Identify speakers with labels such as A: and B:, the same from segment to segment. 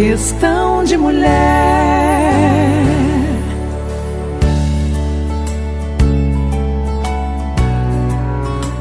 A: questão de mulher.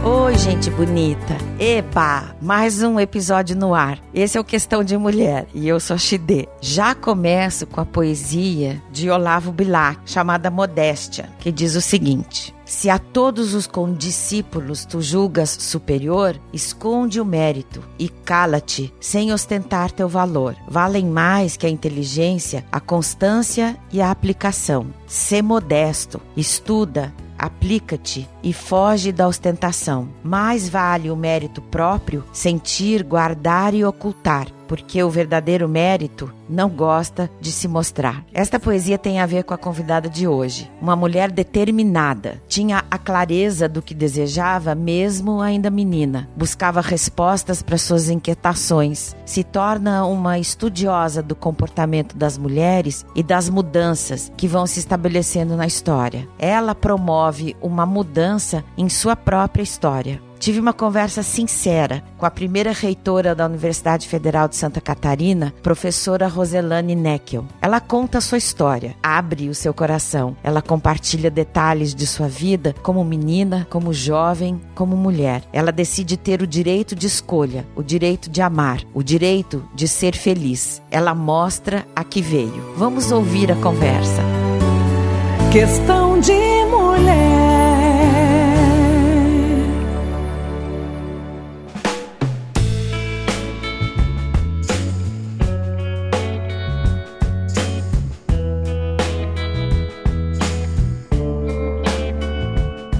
A: Oi, gente bonita. Epa, mais um episódio no ar. Esse é o Questão de Mulher e eu sou a Chide. Já começo com a poesia de Olavo Bilac, chamada Modéstia, que diz o seguinte: se a todos os condiscípulos tu julgas superior, esconde o mérito e cala-te sem ostentar teu valor. Valem mais que a inteligência, a constância e a aplicação. Sê modesto, estuda, aplica-te e foge da ostentação. Mais vale o mérito próprio sentir, guardar e ocultar, porque o verdadeiro mérito não gosta de se mostrar. Esta poesia tem a ver com a convidada de hoje. Uma mulher determinada, tinha a clareza do que desejava, mesmo ainda menina. Buscava respostas para suas inquietações. Se torna uma estudiosa do comportamento das mulheres e das mudanças que vão se estabelecendo na história. Ela promove promove uma mudança em sua própria história. Tive uma conversa sincera com a primeira reitora da Universidade Federal de Santa Catarina, professora Roselane Neckel. Ela conta sua história, abre o seu coração. Ela compartilha detalhes de sua vida como menina, como jovem, como mulher. Ela decide ter o direito de escolha, o direito de amar, o direito de ser feliz. Ela mostra a que veio. Vamos ouvir a conversa questão de mulher.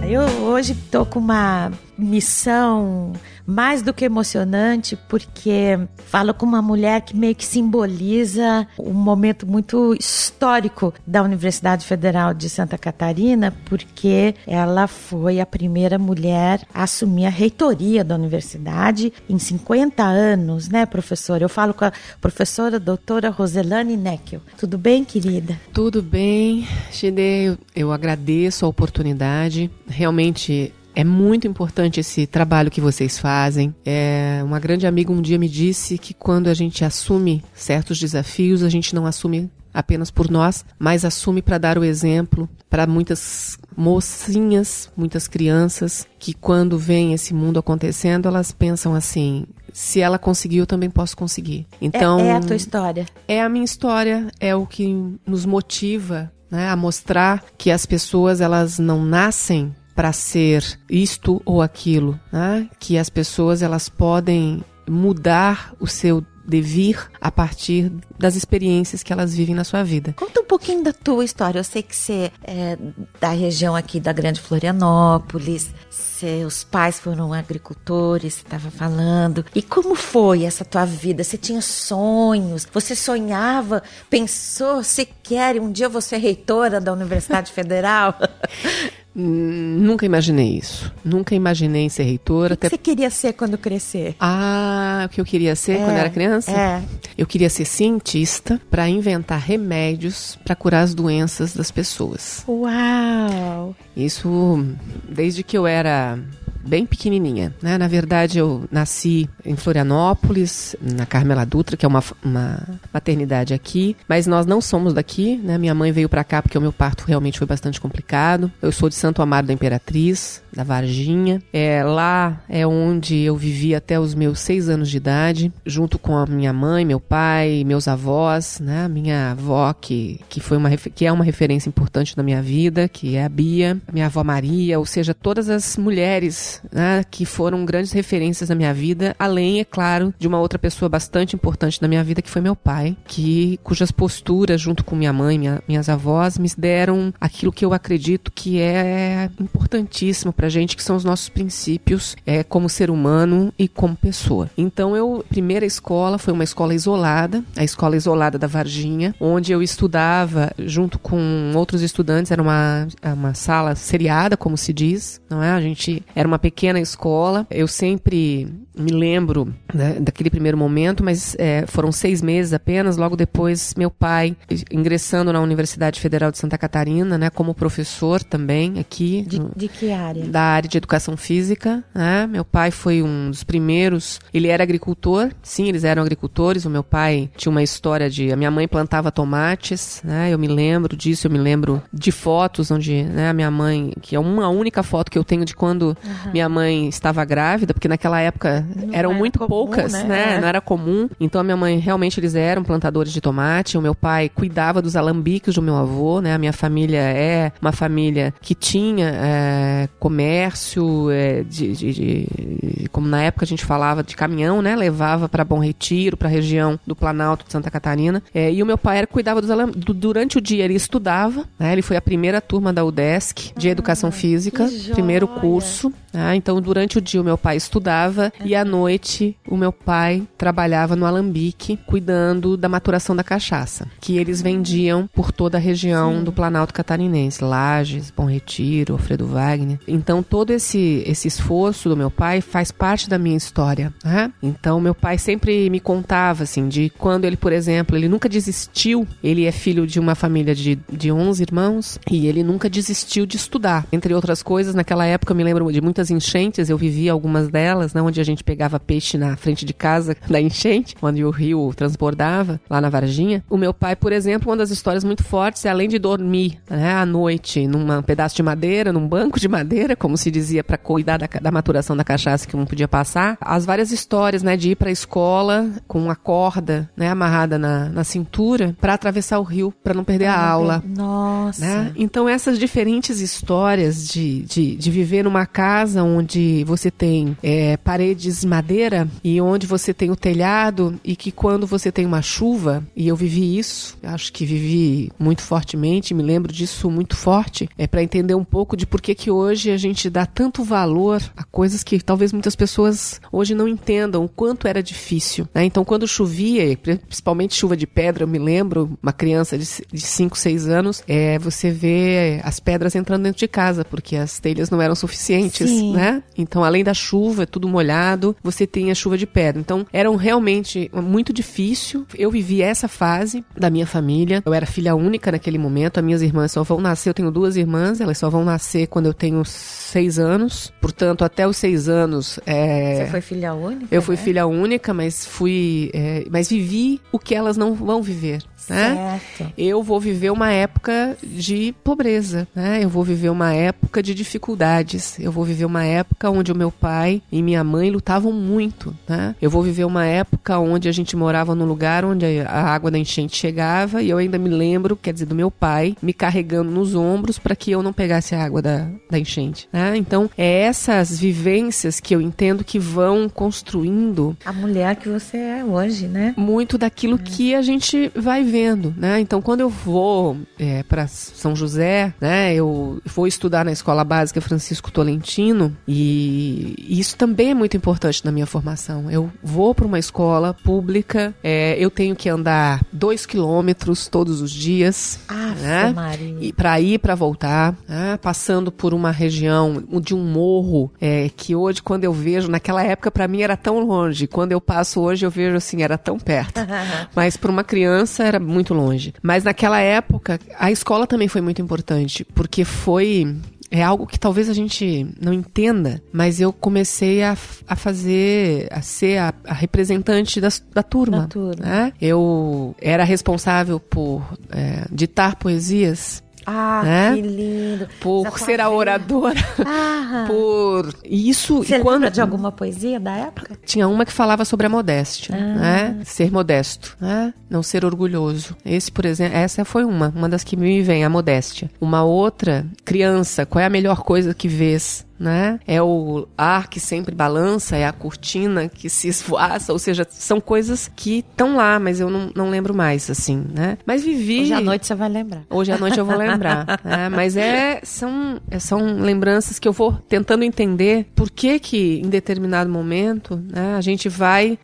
A: Eu hoje tô com uma missão mais do que emocionante, porque fala com uma mulher que meio que simboliza um momento muito histórico da Universidade Federal de Santa Catarina, porque ela foi a primeira mulher a assumir a reitoria da universidade em 50 anos, né, professora? Eu falo com a professora doutora Roselane Neckel. Tudo bem, querida?
B: Tudo bem, Xide. Eu agradeço a oportunidade. Realmente é muito importante esse trabalho que vocês fazem. É, uma grande amiga um dia me disse que quando a gente assume certos desafios, a gente não assume apenas por nós, mas assume para dar o exemplo para muitas mocinhas, muitas crianças que quando vem esse mundo acontecendo, elas pensam assim: se ela conseguiu, eu também posso conseguir. Então
A: é, é a tua história.
B: É a minha história, é o que nos motiva né, a mostrar que as pessoas elas não nascem para ser isto ou aquilo, né? que as pessoas elas podem mudar o seu devir a partir das experiências que elas vivem na sua vida.
A: Conta um pouquinho da tua história. Eu sei que você é da região aqui da Grande Florianópolis, seus pais foram agricultores, você estava falando. E como foi essa tua vida? Você tinha sonhos? Você sonhava? Pensou sequer um dia você ser é reitora da Universidade Federal?
B: Nunca imaginei isso. Nunca imaginei ser reitora. O
A: que, até... você queria ser quando crescer?
B: Ah, o que eu queria ser é, quando era criança? É. Eu queria ser cientista para inventar remédios para curar as doenças das pessoas.
A: Uau!
B: Isso desde que eu era bem pequenininha. Né? Na verdade, eu nasci em Florianópolis, na Carmela Dutra, que é uma, uma maternidade aqui, mas nós não somos daqui. Né? Minha mãe veio para cá porque o meu parto realmente foi bastante complicado. Eu sou de Santo Amaro da Imperatriz, da Varginha. É, lá é onde eu vivi até os meus seis anos de idade, junto com a minha mãe, meu pai, meus avós, né? Minha avó, que, que, foi uma, que é uma referência importante na minha vida, que é a Bia, minha avó Maria, ou seja, todas as mulheres né, que foram grandes referências na minha vida, além, é claro, de uma outra pessoa bastante importante na minha vida, que foi meu pai, que cujas posturas, junto com minha mãe, minha, minhas avós, me deram aquilo que eu acredito que é importantíssimo para pra gente, que são os nossos princípios é, como ser humano e como pessoa. Então, eu, primeira escola foi uma escola isolada, a escola isolada da Varginha, onde eu estudava junto com outros estudantes, era uma, uma sala seriada, como se diz, não é? A gente era uma pequena escola, eu sempre me lembro né, daquele primeiro momento, mas é, foram seis meses apenas. Logo depois, meu pai ingressando na Universidade Federal de Santa Catarina, né, como professor também aqui.
A: De, de que área?
B: da área de educação física. Né? Meu pai foi um dos primeiros. Ele era agricultor, sim, eles eram agricultores. O meu pai tinha uma história de. A minha mãe plantava tomates, né? Eu me lembro disso, eu me lembro de fotos onde né, a minha mãe, que é uma única foto que eu tenho de quando uhum. minha mãe estava grávida, porque naquela época não eram muito comum, poucas, né? né? É. Não era comum. Então a minha mãe, realmente, eles eram plantadores de tomate. O meu pai cuidava dos alambiques do meu avô, né? A minha família é uma família que tinha é, comércio, é, de, de, de, como na época a gente falava, de caminhão, né? Levava para Bom Retiro, para a região do Planalto de Santa Catarina. É, e o meu pai era, cuidava dos alam... durante o dia, ele estudava, né? Ele foi a primeira turma da UDESC de ah, Educação Física, primeiro curso. Né? Então, durante o dia o meu pai estudava e à noite o meu pai trabalhava no Alambique, cuidando da maturação da cachaça, que eles vendiam por toda a região Sim. do Planalto Catarinense, Lages, Bom Retiro, Alfredo Wagner. Então todo esse esse esforço do meu pai faz parte da minha história, né? Então meu pai sempre me contava assim de quando ele, por exemplo, ele nunca desistiu. Ele é filho de uma família de de 11 irmãos e ele nunca desistiu de estudar. Entre outras coisas, naquela época eu me lembro de muitas enchentes, eu vivi algumas delas, né, onde a gente pegava peixe na frente de casa da enchente, quando o rio transbordava lá na Varginha. O meu pai, por exemplo, uma das histórias muito fortes é além de dormir né, à noite num pedaço de madeira, num banco de madeira, como se dizia, para cuidar da, da, maturação da cachaça que não podia passar. As várias histórias, né, de ir para a escola com uma corda, né, amarrada na, na cintura para atravessar o rio, para não perder ah, a aula.
A: Nossa. Né?
B: Então essas diferentes histórias de, de, de, viver numa casa onde você tem é, paredes madeira e onde você tem o telhado e que quando você tem uma chuva e eu vivi isso, acho que vivi muito fortemente, me lembro disso muito forte, é para entender um pouco de por que que hoje a gente gente dá tanto valor a coisas que talvez muitas pessoas hoje não entendam o quanto era difícil. Né? Então, quando chovia, principalmente chuva de pedra, eu me lembro, uma criança de 5, 6 anos, é, você vê as pedras entrando dentro de casa, porque as telhas não eram suficientes, né? Então, além da chuva, é tudo molhado, você tem a chuva de pedra. Então, eram realmente muito difícil. Eu vivi essa fase da minha família. Eu era filha única naquele momento, as minhas irmãs só vão nascer, eu tenho duas irmãs, elas só vão nascer quando eu tenho seis anos. Portanto, até os seis anos.
A: É... Você foi filha única?
B: Eu fui né? filha única, mas fui. É, mas vivi o que elas não vão viver.
A: Né?
B: Eu vou viver uma época de pobreza, né? Eu vou viver uma época de dificuldades. Eu vou viver uma época onde o meu pai e minha mãe lutavam muito, né? Eu vou viver uma época onde a gente morava num lugar onde a água da enchente chegava e eu ainda me lembro, quer dizer, do meu pai me carregando nos ombros para que eu não pegasse a água da, da enchente. Né? Então, é essas vivências que eu entendo que vão construindo
A: a mulher que você é hoje, né?
B: Muito daquilo é. que a gente vai escrevendo, né? Então, quando eu vou é, para São José, né? Eu vou estudar na escola básica Francisco Tolentino e isso também é muito importante na minha formação. Eu vou para uma escola pública, é, eu tenho que andar dois quilômetros todos os dias,
A: ah, né? Marinha.
B: E para ir para voltar, né? passando por uma região de um morro é, que hoje quando eu vejo, naquela época para mim era tão longe, quando eu passo hoje eu vejo assim era tão perto, mas para uma criança era era muito longe. Mas naquela época, a escola também foi muito importante, porque foi é algo que talvez a gente não entenda, mas eu comecei a, a fazer, a ser a,
A: a
B: representante das, da turma. Da
A: turma. Né?
B: Eu era responsável por é, ditar poesias
A: ah, né? que lindo.
B: Por Essa ser a oradora. Ah. Por
A: isso. Você e quando... lembra de alguma poesia da época?
B: Tinha uma que falava sobre a modéstia, ah. né? Ser modesto, né? Não ser orgulhoso. Esse, por exemplo, essa foi uma, uma das que me vem, a modéstia. Uma outra, criança, qual é a melhor coisa que vês? né? É o ar que sempre balança, é a cortina que se esvoaça, ou seja, são coisas que estão lá, mas eu não, não lembro mais, assim, né? Mas
A: vivi. Hoje à noite você vai lembrar.
B: Hoje à noite eu vou lembrar. né? Mas é, são, é, são lembranças que eu vou tentando entender por que que em determinado momento né, a gente vai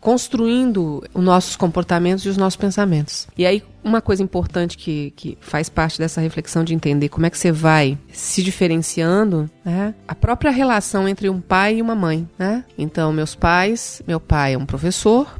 B: construindo os nossos comportamentos e os nossos pensamentos. E aí, uma coisa importante que, que faz parte dessa reflexão de entender como é que você vai se diferenciando é a própria relação entre um pai e uma mãe, né? Então, meus pais, meu pai é um professor,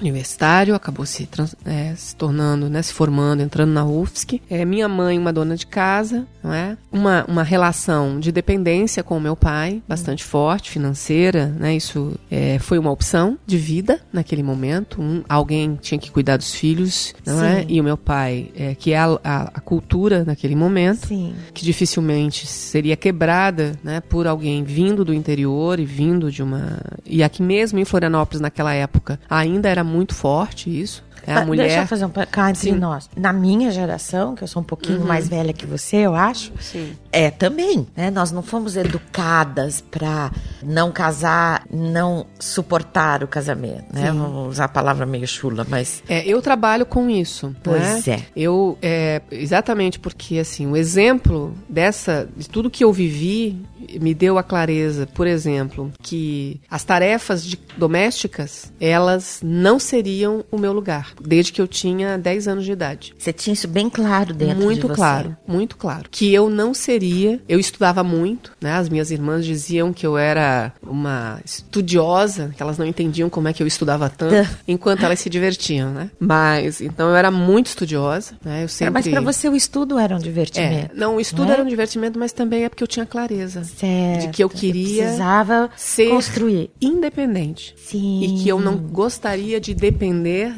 B: universitário, acabou se, é, se tornando, né, se formando, entrando na UFSC. É, minha mãe, uma dona de casa, não é? Uma, uma relação de dependência com o meu pai, bastante forte, financeira, né? Isso é, foi uma opção de vida naquele momento. Um, alguém tinha que cuidar dos filhos, não é? Sim. é? E o meu pai, é, que é a, a, a cultura naquele momento, Sim. que dificilmente seria quebrada, né, por alguém vindo do interior e vindo de uma. E aqui mesmo em Florianópolis, naquela época, ainda era muito forte isso.
A: É a mulher... Deixa eu fazer um... Cá entre nós. Na minha geração, que eu sou um pouquinho uhum. mais velha que você, eu acho,
B: Sim.
A: é também, né? Nós não fomos educadas para não casar, não suportar o casamento, né? Vamos usar a palavra meio chula, mas...
B: É, eu trabalho com isso. Né?
A: Pois né? é.
B: Eu, é, exatamente porque, assim, o exemplo dessa, de tudo que eu vivi, me deu a clareza, por exemplo, que as tarefas de, domésticas, elas não seriam o meu lugar desde que eu tinha 10 anos de idade.
A: Você tinha isso bem claro dentro
B: muito de você? Muito claro, muito claro. Que eu não seria, eu estudava muito, né? As minhas irmãs diziam que eu era uma estudiosa, que elas não entendiam como é que eu estudava tanto, enquanto elas se divertiam, né? Mas, então eu era muito estudiosa, né? Eu sempre...
A: Mas para você o estudo era um divertimento. É,
B: não, o estudo né? era um divertimento, mas também é porque eu tinha clareza.
A: Certo.
B: De que eu queria... Eu precisava ser construir. independente.
A: Sim.
B: E que eu não gostaria de depender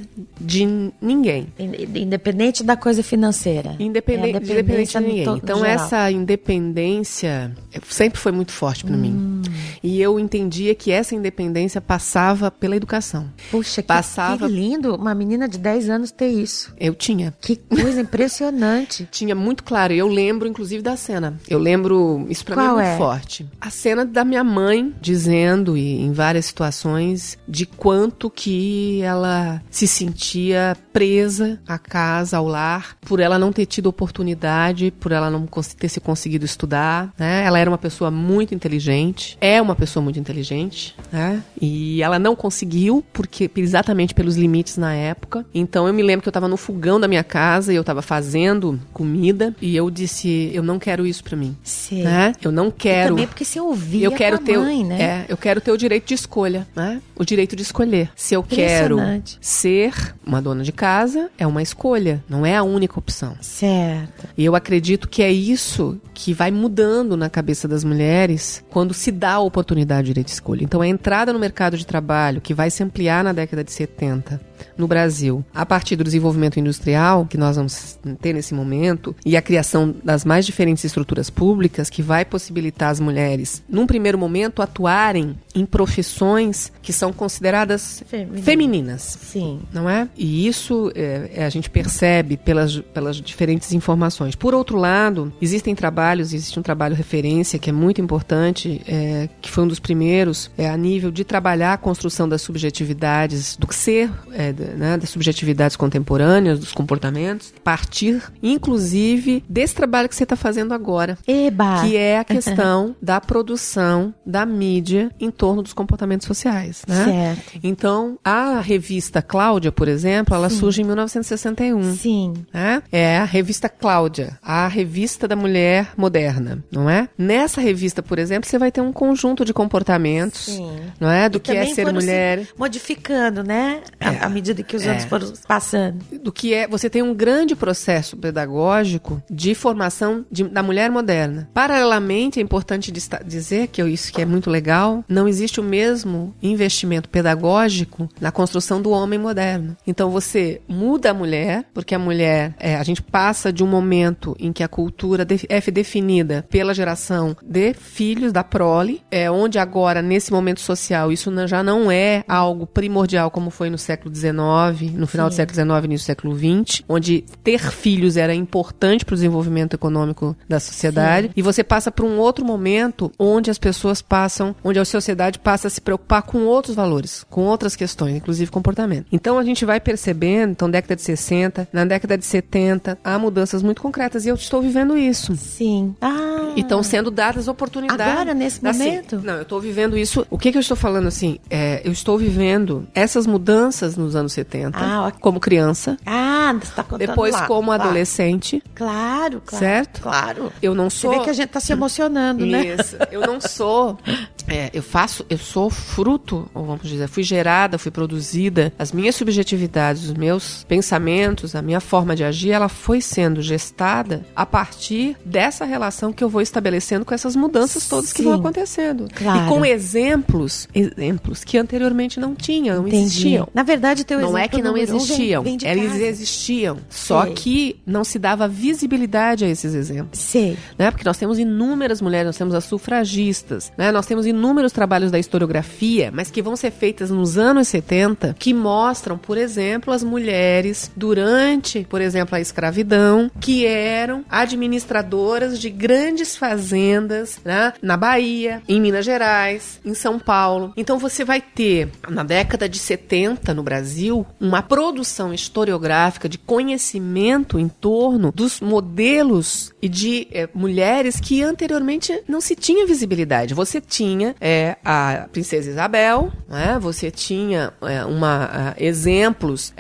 B: de ninguém.
A: Independente da coisa financeira.
B: Independente, é independente de ninguém. Então geral. essa independência sempre foi muito forte para hum. mim. E eu entendia que essa independência passava pela educação.
A: Puxa, passava... que, que lindo uma menina de 10 anos ter isso.
B: Eu tinha.
A: Que coisa impressionante.
B: tinha muito claro. Eu lembro, inclusive, da cena. Eu lembro, isso pra Qual mim é muito é? forte. A cena da minha mãe dizendo, e em várias situações, de quanto que ela se sentia sentia presa à casa, ao lar, por ela não ter tido oportunidade, por ela não ter se conseguido estudar, né? Ela era uma pessoa muito inteligente, é uma pessoa muito inteligente, né? E ela não conseguiu, porque exatamente pelos limites na época. Então eu me lembro que eu estava no fogão da minha casa e eu estava fazendo comida e eu disse, eu não quero isso para mim,
A: Sim. né?
B: Eu não quero. E
A: também porque você ouvia eu quero ter,
B: mãe, né? É, eu quero ter o direito de escolha, né? O direito de escolher se eu quero ser uma dona de casa é uma escolha, não é a única opção. Certo. E eu acredito que é isso que vai mudando na cabeça das mulheres quando se dá a oportunidade de direito de escolha. Então a entrada no mercado de trabalho, que vai se ampliar na década de 70, no Brasil. A partir do desenvolvimento industrial que nós vamos ter nesse momento e a criação das mais diferentes estruturas públicas que vai possibilitar as mulheres, num primeiro momento, atuarem em profissões que são consideradas Feminina. femininas.
A: Sim.
B: Não é? E isso é, é, a gente percebe pelas, pelas diferentes informações. Por outro lado, existem trabalhos, existe um trabalho referência que é muito importante, é, que foi um dos primeiros é, a nível de trabalhar a construção das subjetividades do ser é, é, né, das subjetividades contemporâneas, dos comportamentos, partir, inclusive, desse trabalho que você está fazendo agora.
A: Eba!
B: Que é a questão da produção da mídia em torno dos comportamentos sociais. Né?
A: Certo.
B: Então, a revista Cláudia, por exemplo, ela Sim. surge em 1961. Sim. Né? É a revista Cláudia, a revista da mulher moderna, não é? Nessa revista, por exemplo, você vai ter um conjunto de comportamentos, Sim. não
A: é? Do e que é ser mulher. Se modificando, né? A, é. a, medida que os é. anos foram passando. Do
B: que é, você tem um grande processo pedagógico de formação de, da mulher moderna. Paralelamente, é importante dizer que isso que é muito legal, não existe o mesmo investimento pedagógico na construção do homem moderno. Então você muda a mulher, porque a mulher, é, a gente passa de um momento em que a cultura é definida pela geração de filhos da prole, é onde agora nesse momento social isso já não é algo primordial como foi no século XIX no final Sim. do século XIX início do século XX, onde ter filhos era importante para o desenvolvimento econômico da sociedade. Sim. E você passa para um outro momento onde as pessoas passam, onde a sociedade passa a se preocupar com outros valores, com outras questões, inclusive comportamento. Então a gente vai percebendo, então, década de 60, na década de 70, há mudanças muito concretas e eu estou vivendo isso.
A: Sim.
B: Ah. E estão sendo dadas oportunidades. Agora,
A: nesse assim, momento?
B: Assim, não, eu estou vivendo isso. O que, que eu estou falando assim? É, eu estou vivendo essas mudanças nos anos 70, ah, ok. como criança.
A: Ah, você tá contando
B: Depois lá, como lá. adolescente.
A: Claro, claro.
B: Certo?
A: Claro.
B: Eu não sou... Você
A: vê que a gente tá se emocionando, né?
B: Isso. Eu não sou... É, eu faço... Eu sou fruto, ou vamos dizer, fui gerada, fui produzida. As minhas subjetividades, os meus pensamentos, a minha forma de agir, ela foi sendo gestada a partir dessa relação que eu vou estabelecendo com essas mudanças todas Sim, que vão acontecendo.
A: Claro.
B: E com exemplos, exemplos que anteriormente não tinham,
A: não
B: Entendi. existiam.
A: Na verdade,
B: teu não
A: é exemplo. é que não
B: existiam. Vem, vem eles existiam. Só Sei. que não se dava visibilidade a esses exemplos.
A: Sei.
B: Né? Porque nós temos inúmeras mulheres, nós temos as sufragistas, né? nós temos inúmeros trabalhos da historiografia, mas que vão ser feitas nos anos 70, que mostram, por exemplo, as mulheres durante, por exemplo, a escravidão, que eram administradoras de grandes fazendas né? na Bahia, em Minas Gerais, em São Paulo. Então você vai ter, na década de 70 no Brasil, Brasil uma produção historiográfica de conhecimento em torno dos modelos e de é, mulheres que anteriormente não se tinha visibilidade. Você tinha é, a princesa Isabel, né? você tinha é, uma, uh, exemplos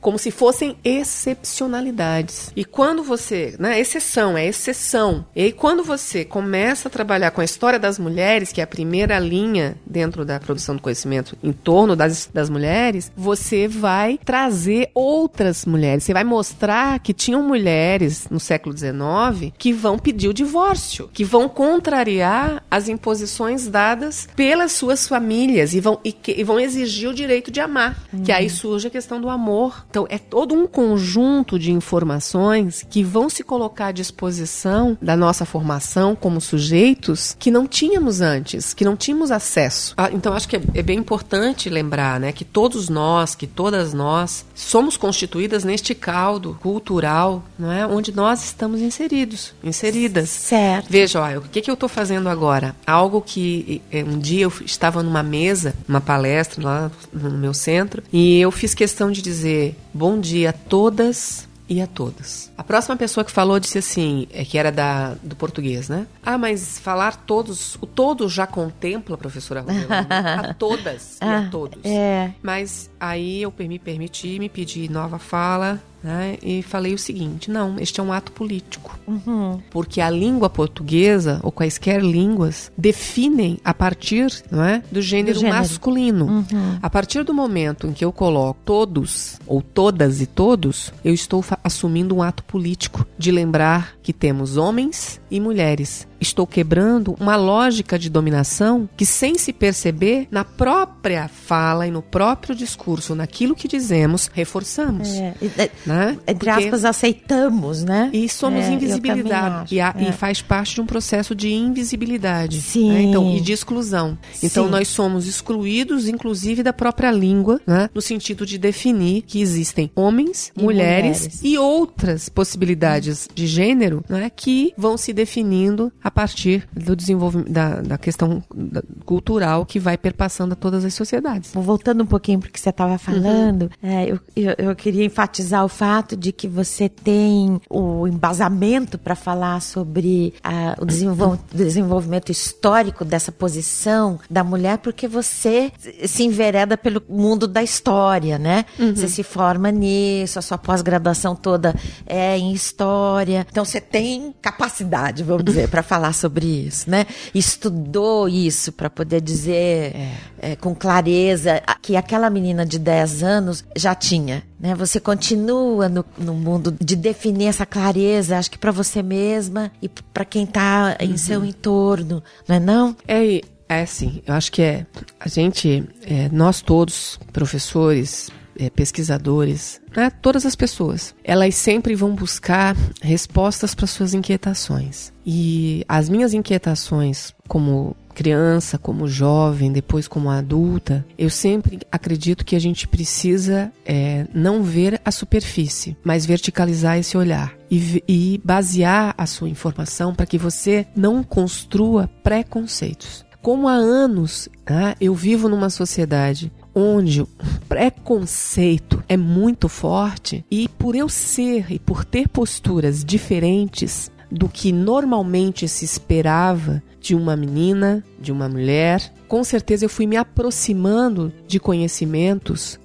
B: como se fossem excepcionalidades. E quando você, né, exceção, é exceção. E aí quando você começa a trabalhar com a história das mulheres, que é a primeira linha dentro da produção do conhecimento em torno das, das mulheres, você você vai trazer outras mulheres. Você vai mostrar que tinham mulheres no século XIX que vão pedir o divórcio, que vão contrariar as imposições dadas pelas suas famílias e vão, e, que, e vão exigir o direito de amar. Que aí hum. surge a questão do amor. Então, é todo um conjunto de informações que vão se colocar à disposição da nossa formação como sujeitos que não tínhamos antes, que não tínhamos acesso. Ah, então, acho que é, é bem importante lembrar né, que todos nós nós, que todas nós somos constituídas neste caldo cultural, não é? Onde nós estamos inseridos, inseridas.
A: Certo.
B: Veja, olha, o que, que eu estou fazendo agora? Algo que é, um dia eu estava numa mesa, uma palestra lá no meu centro, e eu fiz questão de dizer bom dia a todas e a todas. A próxima pessoa que falou disse assim, é que era da, do português, né? Ah, mas falar todos, o todo já contempla, professora Ruela, a todas e a ah, todos.
A: É.
B: Mas aí eu me permiti, me pedi nova fala, né? E falei o seguinte: não, este é um ato político.
A: Uhum.
B: Porque a língua portuguesa, ou quaisquer línguas, definem a partir não é, do, gênero do gênero. masculino. Uhum. A partir do momento em que eu coloco todos, ou todas e todos, eu estou assumindo um ato político de lembrar que temos homens e mulheres estou quebrando uma lógica de dominação que, sem se perceber, na própria fala e no próprio discurso, naquilo que dizemos, reforçamos. É,
A: é né? Entre aspas, aceitamos, né?
B: E somos é, E, a, é. e faz parte de um processo de invisibilidade. Né?
A: Sim.
B: Né? Então, e de exclusão. Então, Sim. Então, nós somos excluídos, inclusive, da própria língua, né? no sentido de definir que existem homens, e mulheres, mulheres, e outras possibilidades de gênero né? que vão se definindo a partir do desenvolvimento da, da questão cultural que vai perpassando a todas as sociedades.
A: Voltando um pouquinho para o que você estava falando, uhum. é, eu, eu, eu, queria enfatizar o fato de que você tem o embasamento para falar sobre a, o desenvol, desenvolvimento histórico dessa posição da mulher, porque você se envereda pelo mundo da história, né? Uhum. Você se forma nisso, a sua pós-graduação toda é em história. Então você tem capacidade, vamos dizer, para falar falar sobre isso, né? Estudou isso para poder dizer é. É, com clareza que aquela menina de 10 anos já tinha. Né? Você continua no, no mundo de definir essa clareza, acho que para você mesma e para quem está em uhum. seu entorno, não é não?
B: É, é assim, eu acho que é a gente, é, nós todos, professores, é, pesquisadores, né, todas as pessoas, elas sempre vão buscar respostas para suas inquietações. E as minhas inquietações como criança, como jovem, depois como adulta, eu sempre acredito que a gente precisa é, não ver a superfície, mas verticalizar esse olhar e, e basear a sua informação para que você não construa preconceitos. Como há anos né, eu vivo numa sociedade onde o preconceito é muito forte e por eu ser e por ter posturas diferentes do que normalmente se esperava de uma menina, de uma mulher, com certeza eu fui me aproximando de conhecimentos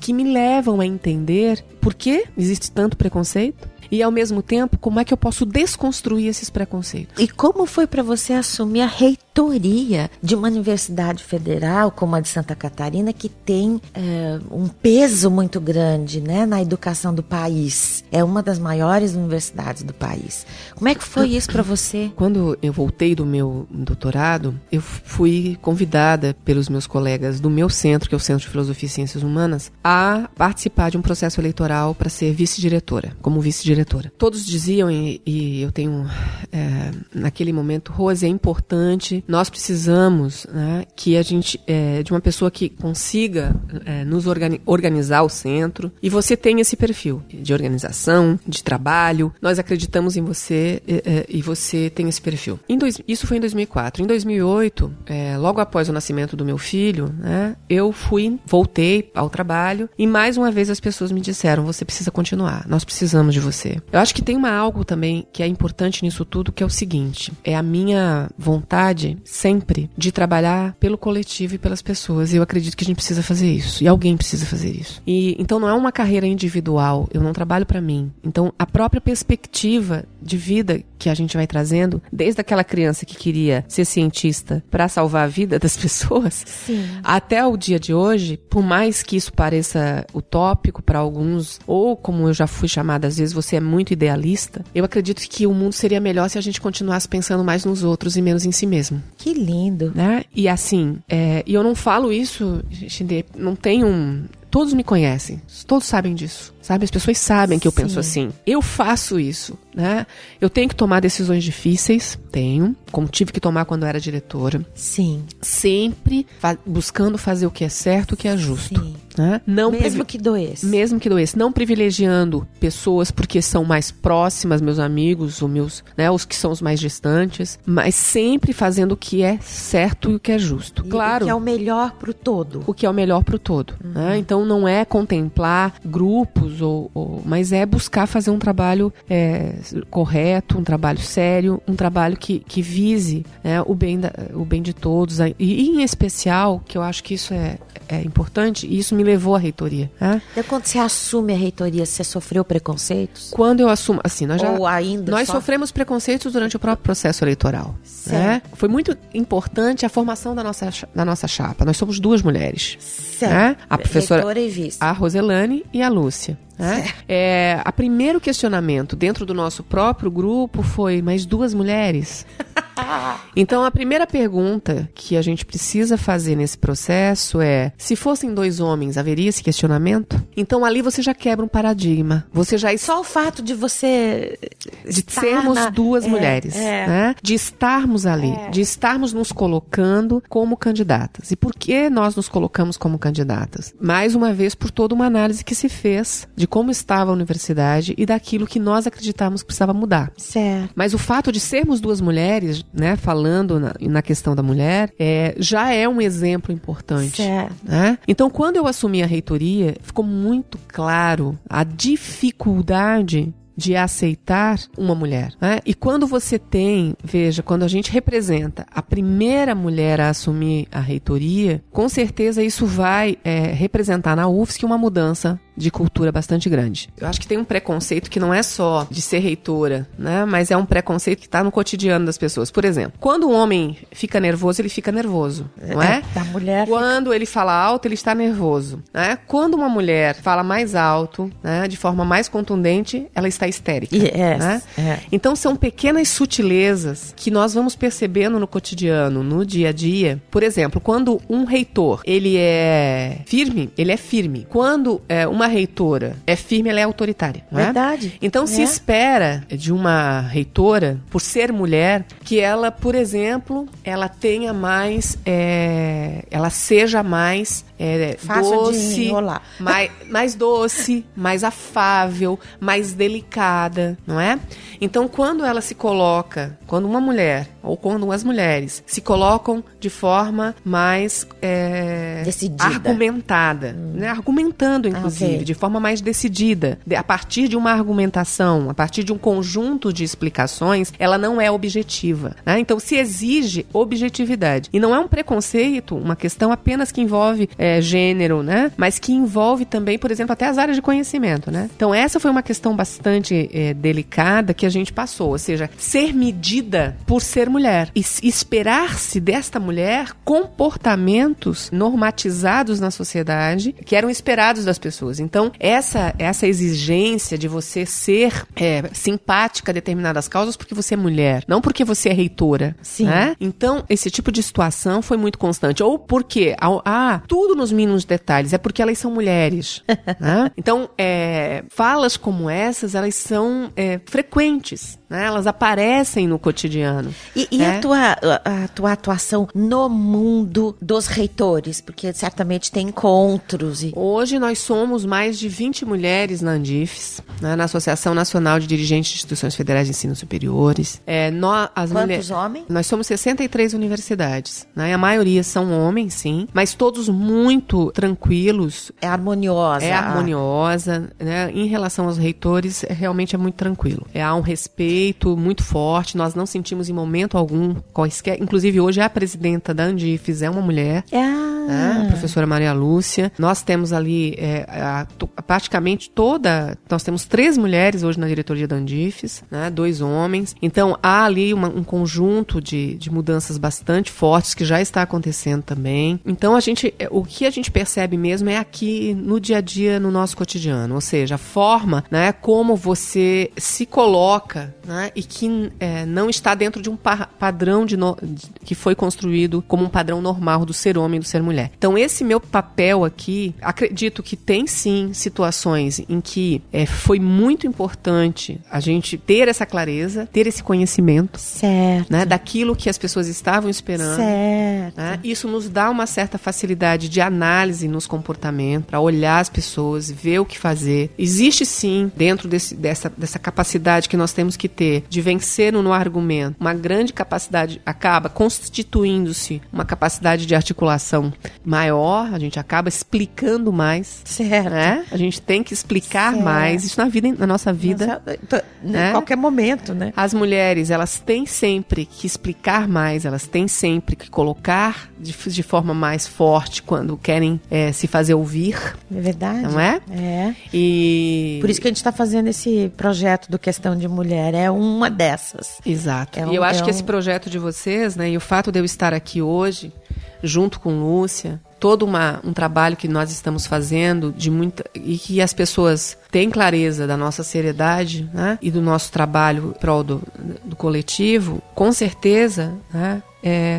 B: que me levam a entender por que existe tanto preconceito, e ao mesmo tempo como é que eu posso desconstruir esses preconceitos.
A: E como foi para você assumir a reitoria de uma universidade federal como a de Santa Catarina que tem é, um peso muito grande, né, na educação do país? É uma das maiores universidades do país. Como é que foi isso para você?
B: Quando eu voltei do meu doutorado, eu fui convidada pelos meus colegas do meu centro, que é o Centro de Filosofia e Ciências Humanas, a participar de um processo eleitoral para ser vice-diretora, como vice-diretora diretora. Todos diziam, e, e eu tenho, é, naquele momento, Rose, é importante, nós precisamos né, que a gente, é, de uma pessoa que consiga é, nos organi organizar o centro, e você tem esse perfil de organização, de trabalho, nós acreditamos em você e, é, é, e você tem esse perfil. Dois, isso foi em 2004. Em 2008, é, logo após o nascimento do meu filho, né, eu fui, voltei ao trabalho, e mais uma vez as pessoas me disseram, você precisa continuar, nós precisamos de você. Eu acho que tem uma algo também que é importante nisso tudo, que é o seguinte: é a minha vontade sempre de trabalhar pelo coletivo e pelas pessoas. E eu acredito que a gente precisa fazer isso. E alguém precisa fazer isso. E então não é uma carreira individual, eu não trabalho para mim. Então a própria perspectiva de vida que a gente vai trazendo, desde aquela criança que queria ser cientista para salvar a vida das pessoas,
A: Sim.
B: até o dia de hoje, por mais que isso pareça utópico para alguns, ou como eu já fui chamada às vezes, você é muito idealista, eu acredito que o mundo seria melhor se a gente continuasse pensando mais nos outros e menos em si mesmo.
A: Que lindo.
B: Né? E assim, é, e eu não falo isso, gente, não tem um. Todos me conhecem, todos sabem disso sabe? As pessoas sabem que eu Sim. penso assim. Eu faço isso, né? Eu tenho que tomar decisões difíceis, tenho, como tive que tomar quando era diretora.
A: Sim.
B: Sempre fa buscando fazer o que é certo, o que é justo. Sim. Né?
A: Não mesmo que doesse.
B: Mesmo que doesse. Não privilegiando pessoas porque são mais próximas, meus amigos, os meus, né, os que são os mais distantes, mas sempre fazendo o que é certo e o que é justo.
A: E
B: claro.
A: O que é o melhor pro todo.
B: O que é o melhor pro todo. Né? Uhum. Né? Então não é contemplar grupos ou, ou mas é buscar fazer um trabalho é, correto, um trabalho sério, um trabalho que, que vise né, o, bem da, o bem de todos, e, em especial, que eu acho que isso é, é importante, e isso me levou à reitoria. Né?
A: É quando você assume a reitoria, você sofreu preconceitos?
B: Quando eu assumo, assim, nós
A: já. Ou ainda
B: nós sofremos preconceitos durante o próprio processo eleitoral.
A: Né?
B: Foi muito importante a formação da nossa, da nossa chapa. Nós somos duas mulheres.
A: Certo. Né?
B: A professora. A Roselane e a Lúcia. Né? É, a primeiro questionamento dentro do nosso próprio grupo foi: mais duas mulheres? Então, a primeira pergunta que a gente precisa fazer nesse processo é: se fossem dois homens, haveria esse questionamento? Então, ali você já quebra um paradigma. Você já.
A: Só o fato de você.
B: De sermos na... duas é, mulheres. É. Né? De estarmos ali. É. De estarmos nos colocando como candidatas. E por que nós nos colocamos como candidatas? Mais uma vez, por toda uma análise que se fez de como estava a universidade e daquilo que nós acreditávamos que precisava mudar.
A: Certo.
B: Mas o fato de sermos duas mulheres, né, falando na, na questão da mulher, é, já é um exemplo importante. Certo. Né? Então, quando eu assumi a reitoria, ficou muito claro a dificuldade de aceitar uma mulher. Né? E quando você tem, veja, quando a gente representa a primeira mulher a assumir a reitoria, com certeza isso vai é, representar na UFSC uma mudança de cultura bastante grande. Eu acho que tem um preconceito que não é só de ser reitora, né? Mas é um preconceito que está no cotidiano das pessoas. Por exemplo, quando um homem fica nervoso, ele fica nervoso, não é?
A: Da é? é, mulher.
B: Quando fica... ele fala alto, ele está nervoso, né? Quando uma mulher fala mais alto, né? De forma mais contundente, ela está histérica. Yes. Né? É. Então são pequenas sutilezas que nós vamos percebendo no cotidiano, no dia a dia. Por exemplo, quando um reitor ele é firme, ele é firme. Quando é, uma uma reitora é firme, ela é autoritária.
A: É? Verdade.
B: Então, é? Então é. se espera de uma reitora, por ser mulher, que ela, por exemplo, ela tenha mais, é, ela seja mais
A: é, Fácil doce, de
B: mais, mais doce, mais afável, mais delicada, não é? Então quando ela se coloca, quando uma mulher ou quando as mulheres se colocam de forma mais é,
A: decidida.
B: argumentada, hum. né? argumentando inclusive, ah, okay. de forma mais decidida, a partir de uma argumentação, a partir de um conjunto de explicações, ela não é objetiva. Né? Então se exige objetividade e não é um preconceito, uma questão apenas que envolve é, gênero, né? mas que envolve também, por exemplo, até as áreas de conhecimento. Né? Então essa foi uma questão bastante é, delicada que a gente passou, ou seja, ser medida por ser mulher. E esperar-se desta mulher comportamentos normatizados na sociedade que eram esperados das pessoas. Então, essa, essa exigência de você ser é, simpática a determinadas causas porque você é mulher, não porque você é reitora. Sim. Né? Então, esse tipo de situação foi muito constante. Ou porque, ah, tudo nos mínimos detalhes, é porque elas são mulheres. né? Então, é, falas como essas, elas são é, frequentes né? Elas aparecem no cotidiano.
A: E, e né? a, tua, a, a tua atuação no mundo dos reitores? Porque certamente tem encontros. E...
B: Hoje nós somos mais de 20 mulheres na Andifes, né? na Associação Nacional de Dirigentes de Instituições Federais de Ensino Superiores.
A: É,
B: nós,
A: as Quantos mulheres, homens?
B: Nós somos 63 universidades. Né? A maioria são homens, sim, mas todos muito tranquilos.
A: É harmoniosa.
B: É harmoniosa. Né? Em relação aos reitores, é, realmente é muito tranquilo. É, há um respeito respeito muito forte. Nós não sentimos em momento algum quaisquer. Inclusive, hoje é a presidenta da Andifes é uma mulher,
A: ah.
B: né? a professora Maria Lúcia. Nós temos ali é, a, praticamente toda. Nós temos três mulheres hoje na diretoria da Andifes, né? dois homens. Então, há ali uma, um conjunto de, de mudanças bastante fortes que já está acontecendo também. Então, a gente, é, o que a gente percebe mesmo é aqui no dia a dia, no nosso cotidiano. Ou seja, a forma né, como você se coloca. Né? né, e que é, não está dentro de um pa padrão de no... que foi construído como um padrão normal do ser homem e do ser mulher. Então, esse meu papel aqui, acredito que tem sim situações em que é, foi muito importante a gente ter essa clareza, ter esse conhecimento
A: certo.
B: Né, daquilo que as pessoas estavam esperando.
A: Certo. Né?
B: Isso nos dá uma certa facilidade de análise nos comportamentos, para olhar as pessoas, ver o que fazer. Existe sim, dentro desse, dessa, dessa capacidade que nós temos que ter de vencer no argumento, uma grande capacidade acaba constituindo-se uma capacidade de articulação maior, a gente acaba explicando mais.
A: Certo. Né?
B: A gente tem que explicar certo. mais isso na vida, na nossa vida. Nossa,
A: né, né? Em qualquer momento, né?
B: As mulheres, elas têm sempre que explicar mais, elas têm sempre que colocar de, de forma mais forte quando querem é, se fazer ouvir.
A: É verdade.
B: Não é? É.
A: E... Por isso que a gente está fazendo esse projeto do Questão de Mulher. É é uma dessas.
B: Exato. É um, e eu acho é um... que esse projeto de vocês, né, e o fato de eu estar aqui hoje, junto com Lúcia, todo uma, um trabalho que nós estamos fazendo de muita e que as pessoas têm clareza da nossa seriedade né, e do nosso trabalho prol do, do coletivo, com certeza né, é,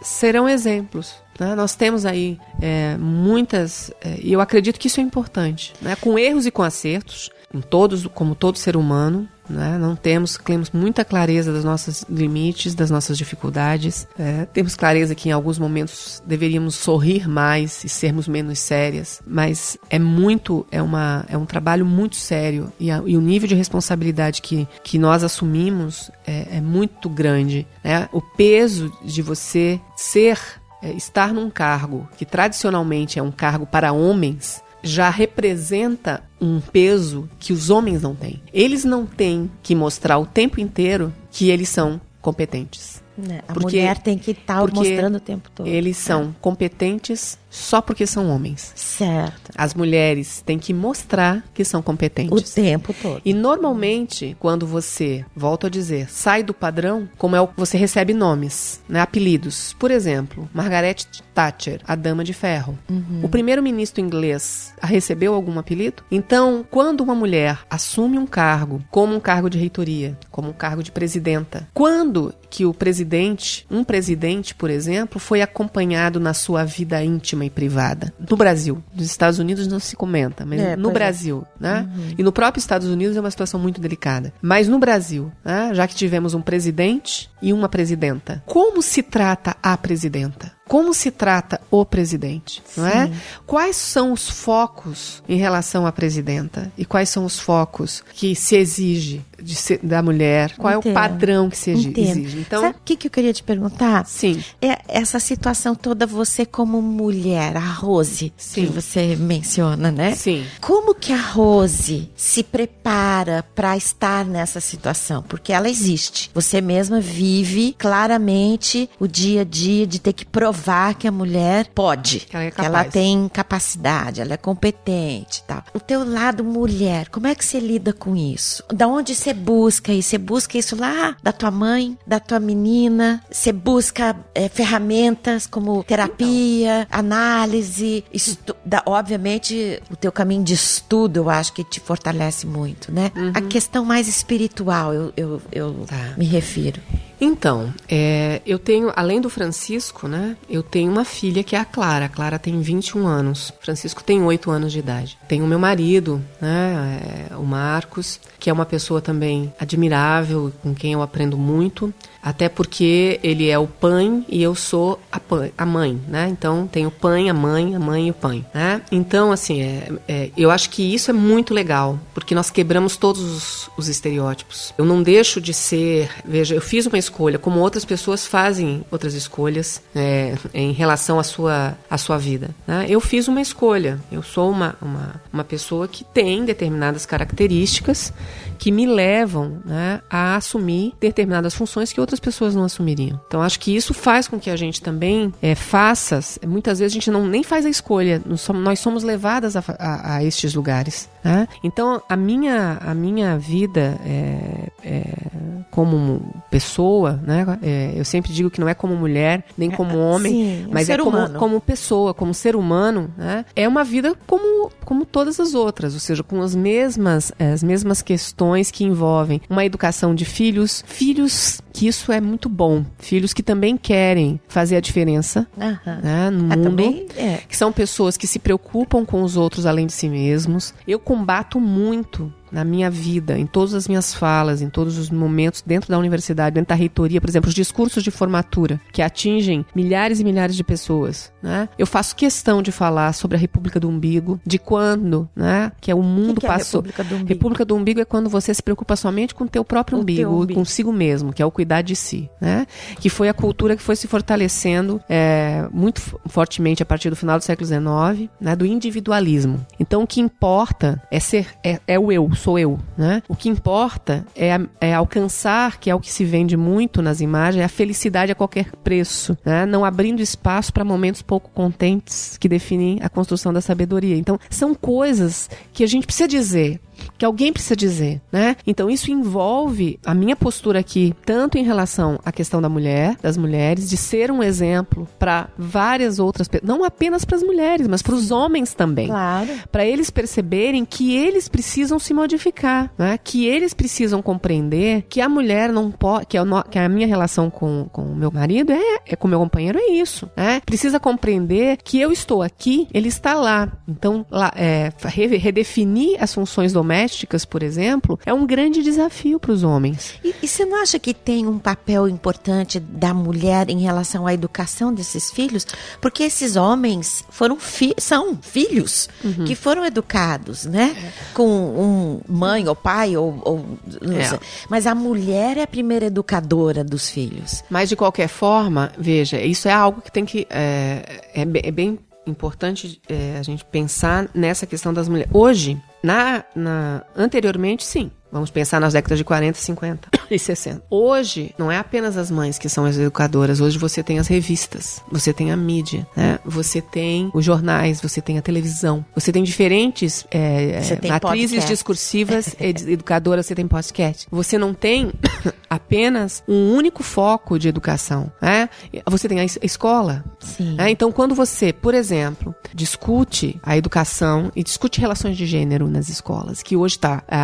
B: serão exemplos. Né? Nós temos aí é, muitas, é, e eu acredito que isso é importante, né? com erros e com acertos, com todos, como todo ser humano, né? não temos, temos muita clareza dos nossos limites, das nossas dificuldades, é, temos clareza que em alguns momentos deveríamos sorrir mais e sermos menos sérias, mas é muito, é, uma, é um trabalho muito sério e, a, e o nível de responsabilidade que, que nós assumimos é, é muito grande. Né? O peso de você ser, é, estar num cargo que tradicionalmente é um cargo para homens, já representa um peso que os homens não têm. Eles não têm que mostrar o tempo inteiro que eles são competentes.
A: Né, a porque, mulher tem que tá estar mostrando o tempo todo.
B: Eles né? são competentes, só porque são homens.
A: Certo.
B: As mulheres têm que mostrar que são competentes.
A: O tempo todo.
B: E normalmente, quando você, volto a dizer, sai do padrão, como é o você recebe nomes, né, apelidos. Por exemplo, Margaret Thatcher, a Dama de Ferro. Uhum. O primeiro-ministro inglês recebeu algum apelido? Então, quando uma mulher assume um cargo, como um cargo de reitoria, como um cargo de presidenta, quando que o presidente, um presidente, por exemplo, foi acompanhado na sua vida íntima privada. No Brasil. Nos Estados Unidos não se comenta, mas é, no é. Brasil, é. né? Uhum. E no próprio Estados Unidos é uma situação muito delicada. Mas no Brasil, né? já que tivemos um presidente e uma presidenta. Como se trata a presidenta? Como se trata o presidente, não é? Quais são os focos em relação à presidenta e quais são os focos que se exige ser, da mulher? Qual Entendo. é o padrão que se exige? Então,
A: sabe o que, que eu queria te perguntar?
B: Sim.
A: É essa situação toda você como mulher, a Rose, Sim. que você menciona, né?
B: Sim.
A: Como que a Rose se prepara para estar nessa situação? Porque ela existe. Você mesma vive vive claramente o dia a dia de ter que provar que a mulher pode,
B: ela é que
A: ela, tem capacidade, ela é competente, tal. O teu lado mulher, como é que você lida com isso? Da onde você busca isso? Você busca isso lá da tua mãe, da tua menina? Você busca é, ferramentas como então. terapia, então. análise, da, obviamente o teu caminho de estudo, eu acho que te fortalece muito, né? Uhum. A questão mais espiritual, eu, eu, eu tá. me refiro.
B: Então, é, eu tenho, além do Francisco, né? Eu tenho uma filha que é a Clara. A Clara tem 21 anos. Francisco tem 8 anos de idade. Tenho meu marido, né? É, o Marcos, que é uma pessoa também admirável, com quem eu aprendo muito. Até porque ele é o pai e eu sou a, a mãe, né? Então tem o pai, a mãe, a mãe e o pai, né? Então, assim, é, é, eu acho que isso é muito legal, porque nós quebramos todos os, os estereótipos. Eu não deixo de ser, veja, eu fiz uma escolha, como outras pessoas fazem outras escolhas é, em relação à sua, à sua vida. Né? Eu fiz uma escolha, eu sou uma, uma, uma pessoa que tem determinadas características que me levam né, a assumir determinadas funções que outras pessoas não assumiriam. Então acho que isso faz com que a gente também é, faça, muitas vezes a gente não nem faz a escolha, nós somos levadas a, a, a estes lugares. Né? Então, a minha, a minha vida é, é, como pessoa, né? É, eu sempre digo que não é como mulher, nem é, como ah, homem, Sim, é mas é como, como, pessoa, como ser humano, né? é uma vida como, como todas as outras, ou seja, com as mesmas, é, as mesmas questões que envolvem uma educação de filhos, filhos que isso é muito bom, filhos que também querem fazer a diferença né? no ah, mundo, que são pessoas que se preocupam com os outros além de si mesmos. Eu combato muito na minha vida, em todas as minhas falas, em todos os momentos dentro da universidade, dentro da reitoria, por exemplo, os discursos de formatura que atingem milhares e milhares de pessoas, né? Eu faço questão de falar sobre a República do Umbigo, de quando, né? Que é o mundo que que é passou. É República, do umbigo? República do Umbigo é quando você se preocupa somente com o teu próprio o umbigo, teu umbigo, consigo mesmo, que é o cuidar de si, né? Que foi a cultura que foi se fortalecendo é, muito fortemente a partir do final do século XIX, né? Do individualismo. Então, o que importa é ser, é, é o eu, sou eu, né? O que importa é, é alcançar, que é o que se vende muito nas imagens, é a felicidade a qualquer preço, né? Não abrindo espaço para momentos pouco contentes que definem a construção da sabedoria. Então, são coisas que a gente precisa dizer que alguém precisa dizer, né? Então isso envolve a minha postura aqui, tanto em relação à questão da mulher, das mulheres, de ser um exemplo para várias outras pessoas, não apenas para as mulheres, mas para os homens também.
A: Claro.
B: Para eles perceberem que eles precisam se modificar, né? Que eles precisam compreender que a mulher não pode, que, que, a minha relação com, com o meu marido é, é com o meu companheiro é isso, né? Precisa compreender que eu estou aqui, ele está lá. Então, lá, é, redefinir as funções domésticas domésticas, por exemplo, é um grande desafio para os homens.
A: E, e você não acha que tem um papel importante da mulher em relação à educação desses filhos? Porque esses homens foram fi são filhos uhum. que foram educados, né? Com um mãe ou pai ou, ou é. mas a mulher é a primeira educadora dos filhos.
B: Mas de qualquer forma, veja, isso é algo que tem que é, é, é bem importante é, a gente pensar nessa questão das mulheres. Hoje, na, na anteriormente, sim. Vamos pensar nas décadas de 40, 50 e 60. Hoje, não é apenas as mães que são as educadoras. Hoje você tem as revistas, você tem a mídia, né? Você tem os jornais, você tem a televisão. Você tem diferentes é, tem matrizes podcast. discursivas ed educadoras, você tem podcast. Você não tem apenas um único foco de educação, né? Você tem a escola. Sim. Né? Então, quando você, por exemplo, discute a educação e discute relações de gênero nas escolas, que hoje tá, a,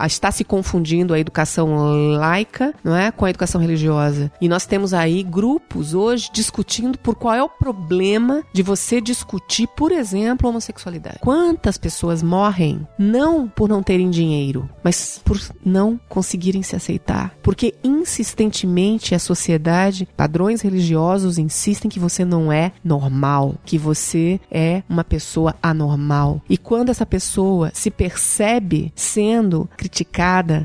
B: a, a está está se confundindo a educação laica, não é, com a educação religiosa. E nós temos aí grupos hoje discutindo por qual é o problema de você discutir, por exemplo, homossexualidade. Quantas pessoas morrem não por não terem dinheiro, mas por não conseguirem se aceitar, porque insistentemente a sociedade, padrões religiosos insistem que você não é normal, que você é uma pessoa anormal. E quando essa pessoa se percebe sendo criticada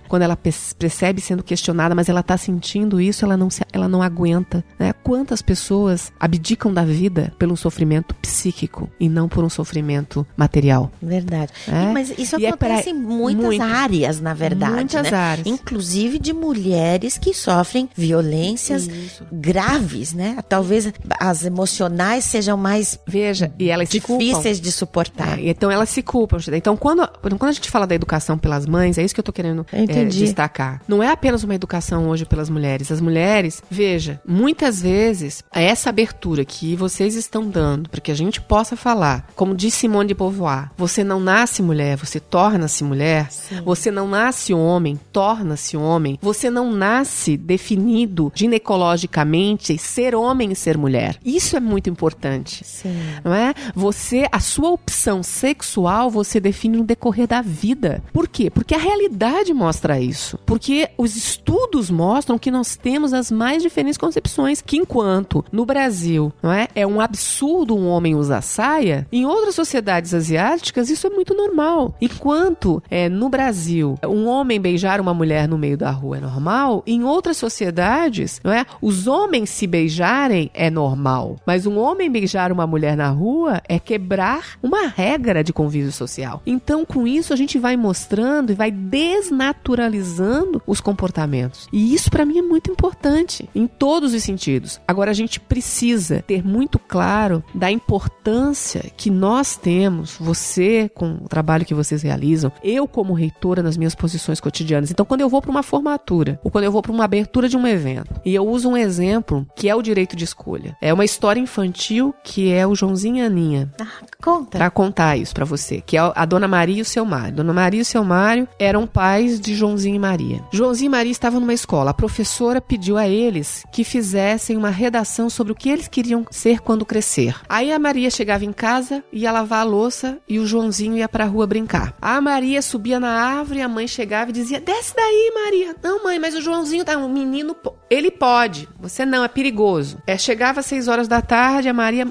B: quando ela percebe sendo questionada, mas ela está sentindo isso, ela não, se, ela não aguenta. Né? Quantas pessoas abdicam da vida pelo sofrimento psíquico e não por um sofrimento material?
A: Verdade. É? E, mas isso e é acontece é em muitas Muito. áreas, na verdade. Muitas né? áreas. Inclusive de mulheres que sofrem violências isso. graves, né? Talvez as emocionais sejam mais
B: Veja, e elas
A: difíceis de suportar.
B: É, então elas se culpam. Então quando, quando a gente fala da educação pelas mães, é isso que eu estou querendo querendo é, destacar. Não é apenas uma educação hoje pelas mulheres. As mulheres, veja, muitas vezes é essa abertura que vocês estão dando para que a gente possa falar, como disse Simone de Beauvoir, você não nasce mulher, você torna-se mulher, Sim. você não nasce homem, torna-se homem, você não nasce definido ginecologicamente ser homem e ser mulher. Isso é muito importante. Sim. Não é? Você, a sua opção sexual, você define no decorrer da vida. Por quê? Porque a realidade mostra isso. Porque os estudos mostram que nós temos as mais diferentes concepções. Que enquanto no Brasil não é, é um absurdo um homem usar saia, em outras sociedades asiáticas isso é muito normal. Enquanto é, no Brasil um homem beijar uma mulher no meio da rua é normal, em outras sociedades não é, os homens se beijarem é normal. Mas um homem beijar uma mulher na rua é quebrar uma regra de convívio social. Então, com isso, a gente vai mostrando e vai de desnaturalizando os comportamentos. E isso para mim é muito importante em todos os sentidos. Agora a gente precisa ter muito claro da importância que nós temos, você com o trabalho que vocês realizam, eu como reitora nas minhas posições cotidianas. Então quando eu vou para uma formatura ou quando eu vou para uma abertura de um evento e eu uso um exemplo que é o direito de escolha. É uma história infantil que é o Joãozinho e Aninha. Ah, conta. Para contar isso para você, que é a Dona Maria e o seu Mário. Dona Maria e o seu Mário eram um pais de Joãozinho e Maria. Joãozinho e Maria estavam numa escola. A professora pediu a eles que fizessem uma redação sobre o que eles queriam ser quando crescer. Aí a Maria chegava em casa, ia lavar a louça e o Joãozinho ia pra rua brincar. A Maria subia na árvore, e a mãe chegava e dizia: Desce daí, Maria. Não, mãe, mas o Joãozinho tá um menino. Ele pode, você não, é perigoso. É, chegava às seis horas da tarde, a Maria,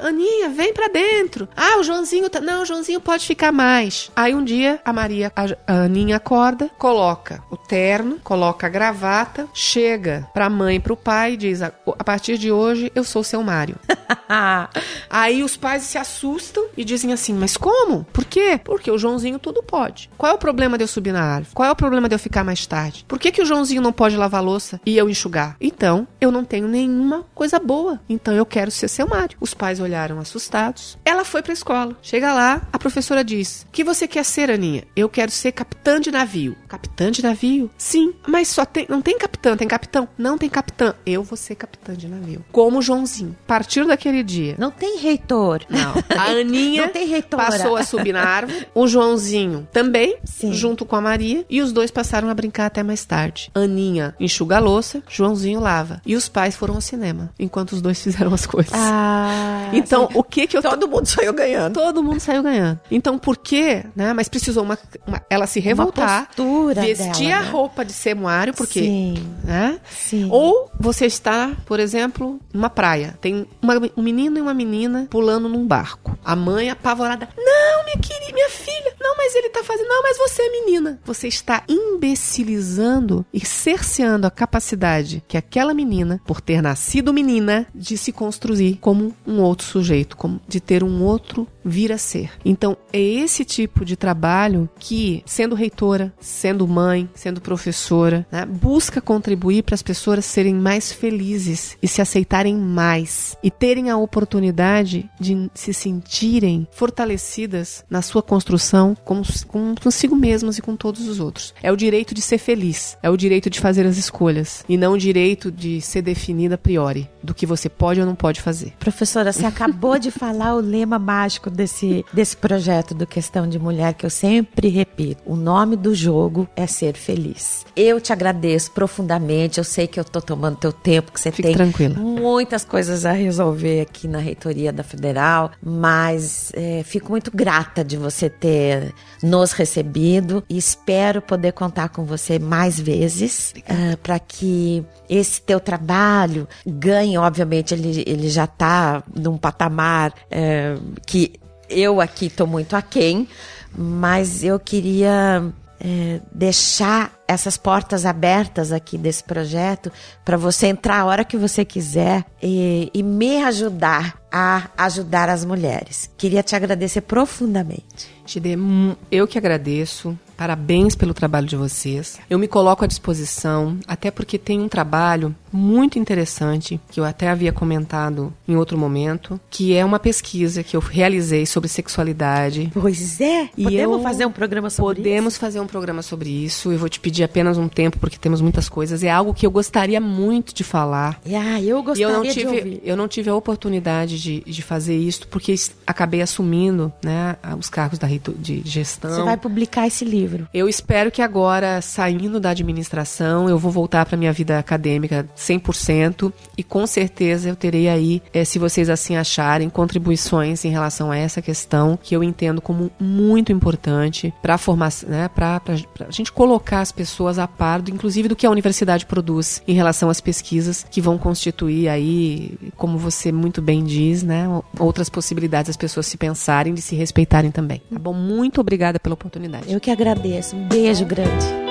B: Aninha, vem para dentro. Ah, o Joãozinho tá... não, o Joãozinho pode ficar mais. Aí um dia a Maria, a Aninha acorda, coloca o terno, coloca a gravata, chega pra mãe, pro pai e diz: "A, a partir de hoje eu sou seu Mário". Aí os pais se assustam e dizem assim: "Mas como? Por quê?" Porque o Joãozinho tudo pode. Qual é o problema de eu subir na árvore? Qual é o problema de eu ficar mais tarde? Por que que o Joãozinho não pode lavar louça e eu eu enxugar. Então, eu não tenho nenhuma coisa boa. Então, eu quero ser seu Mário. Os pais olharam assustados. Ela foi para a escola. Chega lá, a professora diz: que você quer ser, Aninha? Eu quero ser capitã de navio. Capitã de navio? Sim, mas só tem. Não tem capitã, tem capitão? Não tem capitã. Eu vou ser capitã de navio. Como Joãozinho. Partiu daquele dia.
A: Não tem reitor.
B: Não. A Aninha passou a subir na árvore. O Joãozinho também, Sim. junto com a Maria. E os dois passaram a brincar até mais tarde. Aninha enxuga a louça louça, Joãozinho lava. E os pais foram ao cinema, enquanto os dois fizeram as coisas.
A: Ah,
B: então, sim. o que que eu...
A: Todo mundo saiu ganhando.
B: Todo mundo saiu ganhando. Então, por quê? Né? Mas precisou uma, uma ela se revoltar, vestir dela, a né? roupa de semuário, porque...
A: Sim.
B: Né? Sim. Ou você está, por exemplo, numa praia. Tem uma, um menino e uma menina pulando num barco. A mãe apavorada. Não, minha querida, minha filha. Não, mas ele tá fazendo... Não, mas você é menina. Você está imbecilizando e cerceando a capacidade possibilidade que aquela menina, por ter nascido menina, de se construir como um outro sujeito, como de ter um outro vir a ser. Então, é esse tipo de trabalho que, sendo reitora, sendo mãe, sendo professora, né, busca contribuir para as pessoas serem mais felizes e se aceitarem mais e terem a oportunidade de se sentirem fortalecidas na sua construção com, com consigo mesmas e com todos os outros. É o direito de ser feliz, é o direito de fazer as escolhas e não o direito de ser definida a priori do que você pode ou não pode fazer.
A: Professora, você acabou de falar o lema mágico desse, desse projeto do Questão de Mulher que eu sempre repito. O nome do jogo é ser feliz. Eu te agradeço profundamente. Eu sei que eu tô tomando teu tempo, que você Fique tem tranquila. muitas coisas a resolver aqui na reitoria da Federal, mas é, fico muito grata de você ter nos recebido e espero poder contar com você mais vezes uh, ah, para que esse teu trabalho ganhe, obviamente ele, ele já está num patamar é, que eu aqui estou muito aquém, mas eu queria é, deixar essas portas abertas aqui desse projeto para você entrar a hora que você quiser e, e, me ajudar a ajudar as mulheres. Queria te agradecer profundamente.
B: Gide, hum, eu que agradeço. Parabéns pelo trabalho de vocês. Eu me coloco à disposição, até porque tem um trabalho muito interessante que eu até havia comentado em outro momento, que é uma pesquisa que eu realizei sobre sexualidade.
A: Pois é, e podemos fazer um programa sobre podemos isso.
B: Podemos fazer um programa sobre isso. Eu vou te pedir dividir apenas um tempo, porque temos muitas coisas. É algo que eu gostaria muito de falar. Ah,
A: eu gostaria eu não
B: tive, de
A: ouvir.
B: Eu não tive a oportunidade de, de fazer isso, porque acabei assumindo né, os cargos da, de gestão. Você
A: vai publicar esse livro.
B: Eu espero que agora, saindo da administração, eu vou voltar para minha vida acadêmica 100%, e com certeza eu terei aí, é, se vocês assim acharem, contribuições em relação a essa questão, que eu entendo como muito importante para a formação, né, para a gente colocar as pessoas pessoas a par, do, inclusive do que a universidade produz em relação às pesquisas que vão constituir aí, como você muito bem diz, né, outras possibilidades das pessoas se pensarem, de se respeitarem também. Tá bom? Muito obrigada pela oportunidade.
A: Eu que agradeço. Um beijo grande.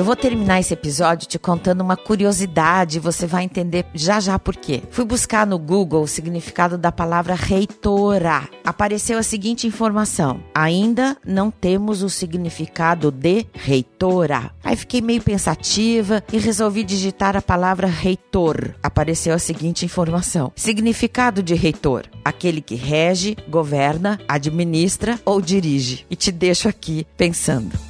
B: Eu vou terminar esse episódio te contando uma curiosidade, você vai entender já já por quê. Fui buscar no Google o significado da palavra reitora. Apareceu a seguinte informação: ainda não temos o significado de reitora. Aí fiquei meio pensativa e resolvi digitar a palavra reitor. Apareceu a seguinte informação: significado de reitor, aquele que rege, governa, administra ou dirige. E te deixo aqui pensando.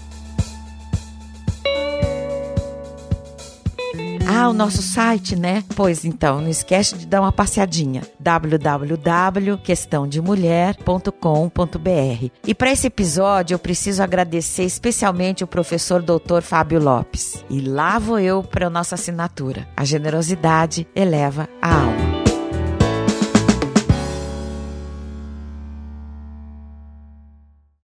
B: Ah, o nosso site, né? Pois então, não esquece de dar uma passeadinha. www.questãodemulher.com.br. E para esse episódio, eu preciso agradecer especialmente o professor Dr. Fábio Lopes. E lá vou eu para nossa assinatura. A generosidade eleva a alma.